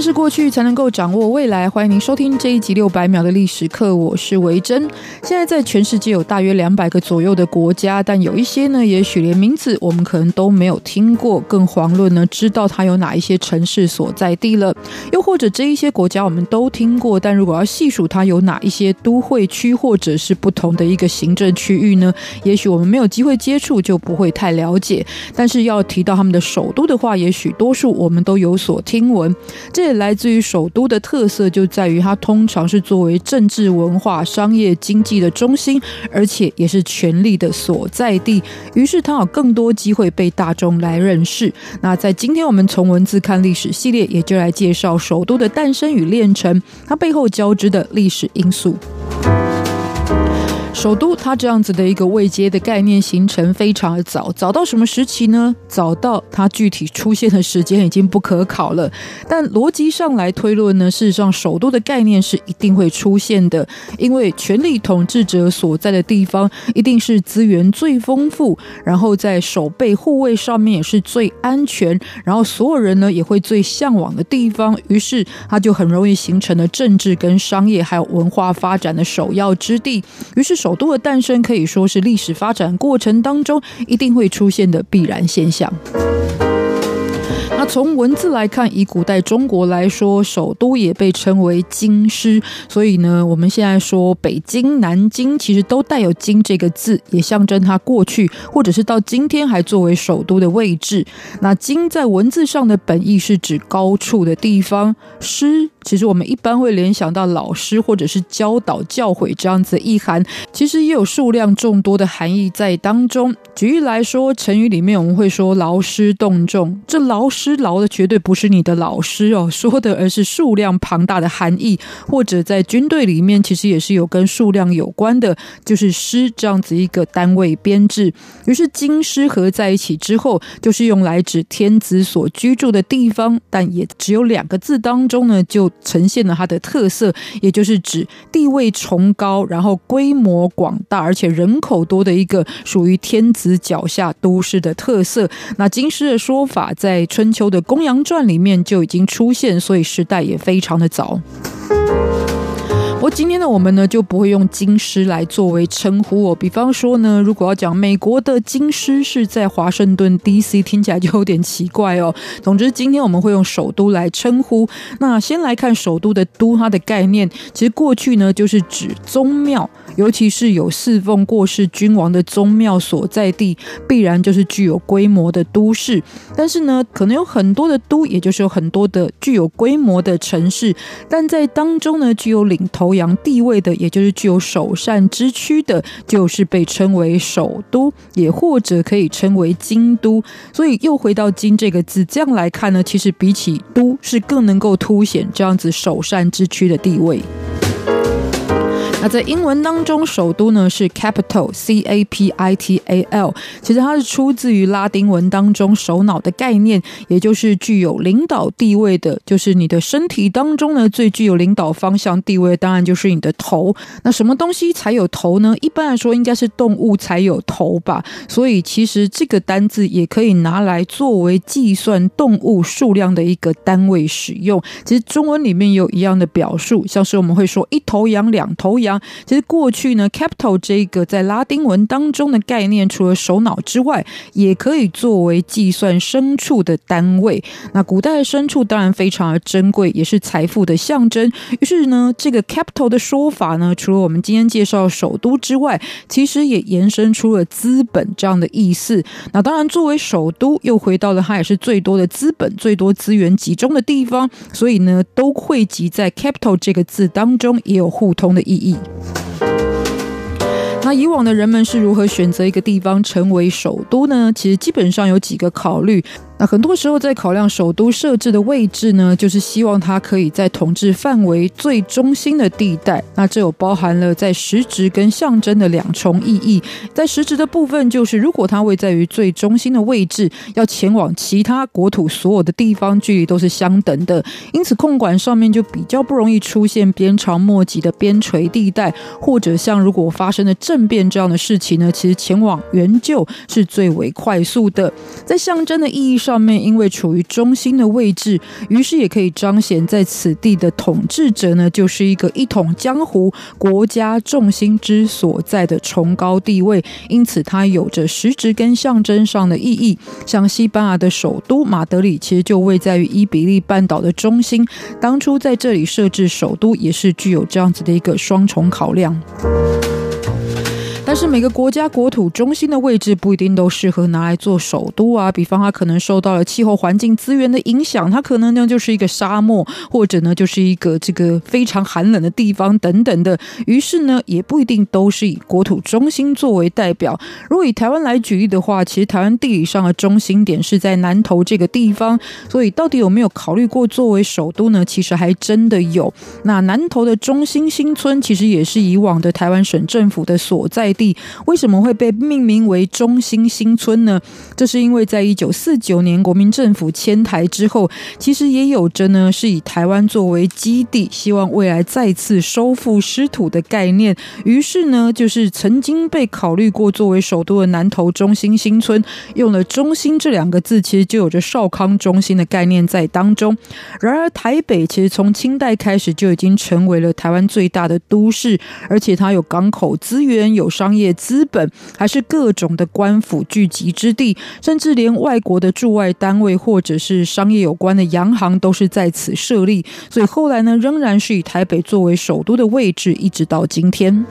认识过去才能够掌握未来。欢迎您收听这一集六百秒的历史课，我是维珍。现在在全世界有大约两百个左右的国家，但有一些呢，也许连名字我们可能都没有听过，更遑论呢知道它有哪一些城市所在地了。又或者这一些国家我们都听过，但如果要细数它有哪一些都会区或者是不同的一个行政区域呢？也许我们没有机会接触，就不会太了解。但是要提到他们的首都的话，也许多数我们都有所听闻。这来自于首都的特色就在于它通常是作为政治、文化、商业、经济的中心，而且也是权力的所在地。于是它有更多机会被大众来认识。那在今天我们从文字看历史系列，也就来介绍首都的诞生与炼成，它背后交织的历史因素。首都它这样子的一个位阶的概念形成非常的早，早到什么时期呢？早到它具体出现的时间已经不可考了。但逻辑上来推论呢，事实上首都的概念是一定会出现的，因为权力统治者所在的地方一定是资源最丰富，然后在守备护卫上面也是最安全，然后所有人呢也会最向往的地方，于是它就很容易形成了政治跟商业还有文化发展的首要之地。于是首首都的诞生可以说是历史发展过程当中一定会出现的必然现象。那从文字来看，以古代中国来说，首都也被称为京师。所以呢，我们现在说北京、南京，其实都带有“京”这个字，也象征它过去或者是到今天还作为首都的位置。那“京”在文字上的本意是指高处的地方，“师”其实我们一般会联想到老师或者是教导、教诲这样子的意涵，其实也有数量众多的含义在当中。举例来说，成语里面我们会说“劳师动众”，这劳师。劳的绝对不是你的老师哦，说的而是数量庞大的含义，或者在军队里面，其实也是有跟数量有关的，就是师这样子一个单位编制。于是京师合在一起之后，就是用来指天子所居住的地方，但也只有两个字当中呢，就呈现了它的特色，也就是指地位崇高，然后规模广大，而且人口多的一个属于天子脚下都市的特色。那京师的说法在春秋。的《公羊传》里面就已经出现，所以时代也非常的早。今天呢，我们呢就不会用京师来作为称呼哦。比方说呢，如果要讲美国的京师是在华盛顿 DC，听起来就有点奇怪哦。总之，今天我们会用首都来称呼。那先来看首都的“都”，它的概念，其实过去呢就是指宗庙。尤其是有侍奉过世君王的宗庙所在地，必然就是具有规模的都市。但是呢，可能有很多的都，也就是有很多的具有规模的城市。但在当中呢，具有领头羊地位的，也就是具有首善之区的，就是被称为首都，也或者可以称为京都。所以又回到“京”这个字，这样来看呢，其实比起“都”是更能够凸显这样子首善之区的地位。那在英文当中，首都呢是 capital，c a p i t a l。其实它是出自于拉丁文当中首脑的概念，也就是具有领导地位的，就是你的身体当中呢最具有领导方向地位，当然就是你的头。那什么东西才有头呢？一般来说，应该是动物才有头吧。所以其实这个单字也可以拿来作为计算动物数量的一个单位使用。其实中文里面有一样的表述，像是我们会说一头羊、两头羊。其实过去呢，capital 这个在拉丁文当中的概念，除了首脑之外，也可以作为计算牲畜的单位。那古代的牲畜当然非常的珍贵，也是财富的象征。于是呢，这个 capital 的说法呢，除了我们今天介绍首都之外，其实也延伸出了资本这样的意思。那当然，作为首都，又回到了它也是最多的资本、最多资源集中的地方，所以呢，都汇集在 capital 这个字当中，也有互通的意义。那以往的人们是如何选择一个地方成为首都呢？其实基本上有几个考虑。那很多时候在考量首都设置的位置呢，就是希望它可以在统治范围最中心的地带。那这有包含了在实质跟象征的两重意义。在实质的部分，就是如果它位在于最中心的位置，要前往其他国土所有的地方，距离都是相等的，因此控管上面就比较不容易出现鞭长莫及的边陲地带，或者像如果发生了政变这样的事情呢，其实前往援救是最为快速的。在象征的意义上。上面因为处于中心的位置，于是也可以彰显在此地的统治者呢，就是一个一统江湖、国家重心之所在的崇高地位。因此，它有着实质跟象征上的意义。像西班牙的首都马德里，其实就位在于伊比利半岛的中心。当初在这里设置首都，也是具有这样子的一个双重考量。但是每个国家国土中心的位置不一定都适合拿来做首都啊，比方它可能受到了气候环境资源的影响，它可能呢就是一个沙漠，或者呢就是一个这个非常寒冷的地方等等的。于是呢，也不一定都是以国土中心作为代表。如果以台湾来举例的话，其实台湾地理上的中心点是在南投这个地方，所以到底有没有考虑过作为首都呢？其实还真的有。那南投的中心新村其实也是以往的台湾省政府的所在地。为什么会被命名为中心新村呢？这是因为在一九四九年国民政府迁台之后，其实也有着呢是以台湾作为基地，希望未来再次收复失土的概念。于是呢，就是曾经被考虑过作为首都的南投中心新村，用了“中心”这两个字，其实就有着少康中心的概念在当中。然而，台北其实从清代开始就已经成为了台湾最大的都市，而且它有港口资源，有商。商业资本，还是各种的官府聚集之地，甚至连外国的驻外单位或者是商业有关的洋行都是在此设立。所以后来呢，仍然是以台北作为首都的位置，一直到今天。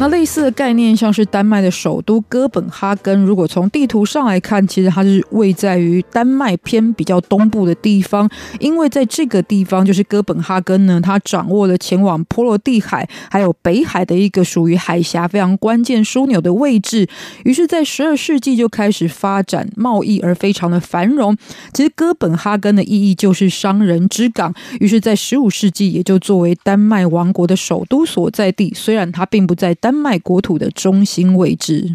那类似的概念，像是丹麦的首都哥本哈根，如果从地图上来看，其实它是位在于丹麦偏比较东部的地方。因为在这个地方，就是哥本哈根呢，它掌握了前往波罗的海还有北海的一个属于海峡非常关键枢纽的位置。于是，在十二世纪就开始发展贸易，而非常的繁荣。其实哥本哈根的意义就是商人之港。于是，在十五世纪也就作为丹麦王国的首都所在地。虽然它并不在丹。丹麦国土的中心位置。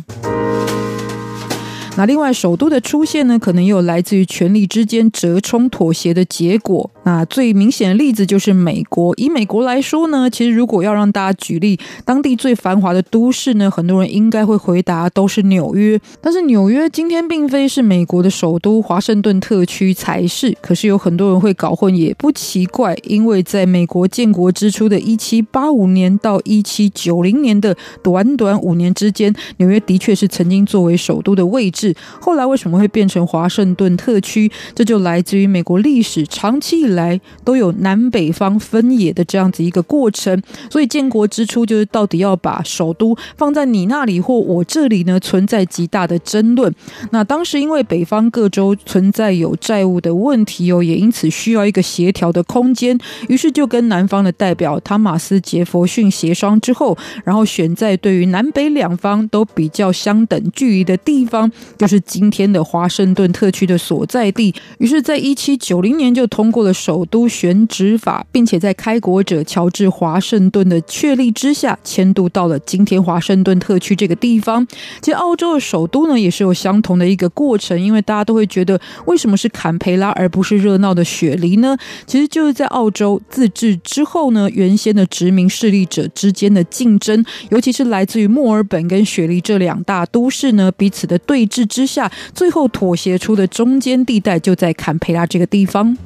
那另外，首都的出现呢，可能也有来自于权力之间折冲妥协的结果。那最明显的例子就是美国。以美国来说呢，其实如果要让大家举例，当地最繁华的都市呢，很多人应该会回答都是纽约。但是纽约今天并非是美国的首都，华盛顿特区才是。可是有很多人会搞混，也不奇怪，因为在美国建国之初的一七八五年到一七九零年的短短五年之间，纽约的确是曾经作为首都的位置。后来为什么会变成华盛顿特区？这就来自于美国历史长期以来都有南北方分野的这样子一个过程。所以建国之初就是到底要把首都放在你那里或我这里呢？存在极大的争论。那当时因为北方各州存在有债务的问题哦，也因此需要一个协调的空间。于是就跟南方的代表汤马斯杰佛逊协商之后，然后选在对于南北两方都比较相等距离的地方。就是今天的华盛顿特区的所在地，于是，在一七九零年就通过了首都选址法，并且在开国者乔治华盛顿的确立之下，迁都到了今天华盛顿特区这个地方。其实，澳洲的首都呢，也是有相同的一个过程，因为大家都会觉得，为什么是坎培拉而不是热闹的雪梨呢？其实就是在澳洲自治之后呢，原先的殖民势力者之间的竞争，尤其是来自于墨尔本跟雪梨这两大都市呢，彼此的对峙。之下，最后妥协出的中间地带就在坎培拉这个地方。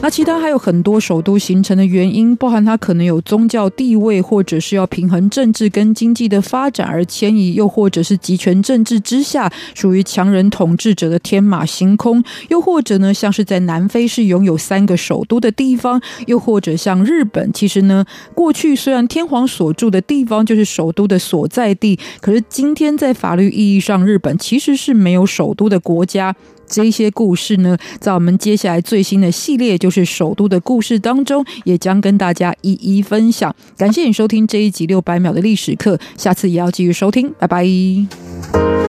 那其他还有很多首都形成的原因，包含它可能有宗教地位，或者是要平衡政治跟经济的发展而迁移，又或者是集权政治之下属于强人统治者的天马行空，又或者呢，像是在南非是拥有三个首都的地方，又或者像日本，其实呢，过去虽然天皇所住的地方就是首都的所在地，可是今天在法律意义上，日本其实是没有首都的国家。这些故事呢，在我们接下来最新的系列，就是首都的故事当中，也将跟大家一一分享。感谢你收听这一集六百秒的历史课，下次也要继续收听，拜拜。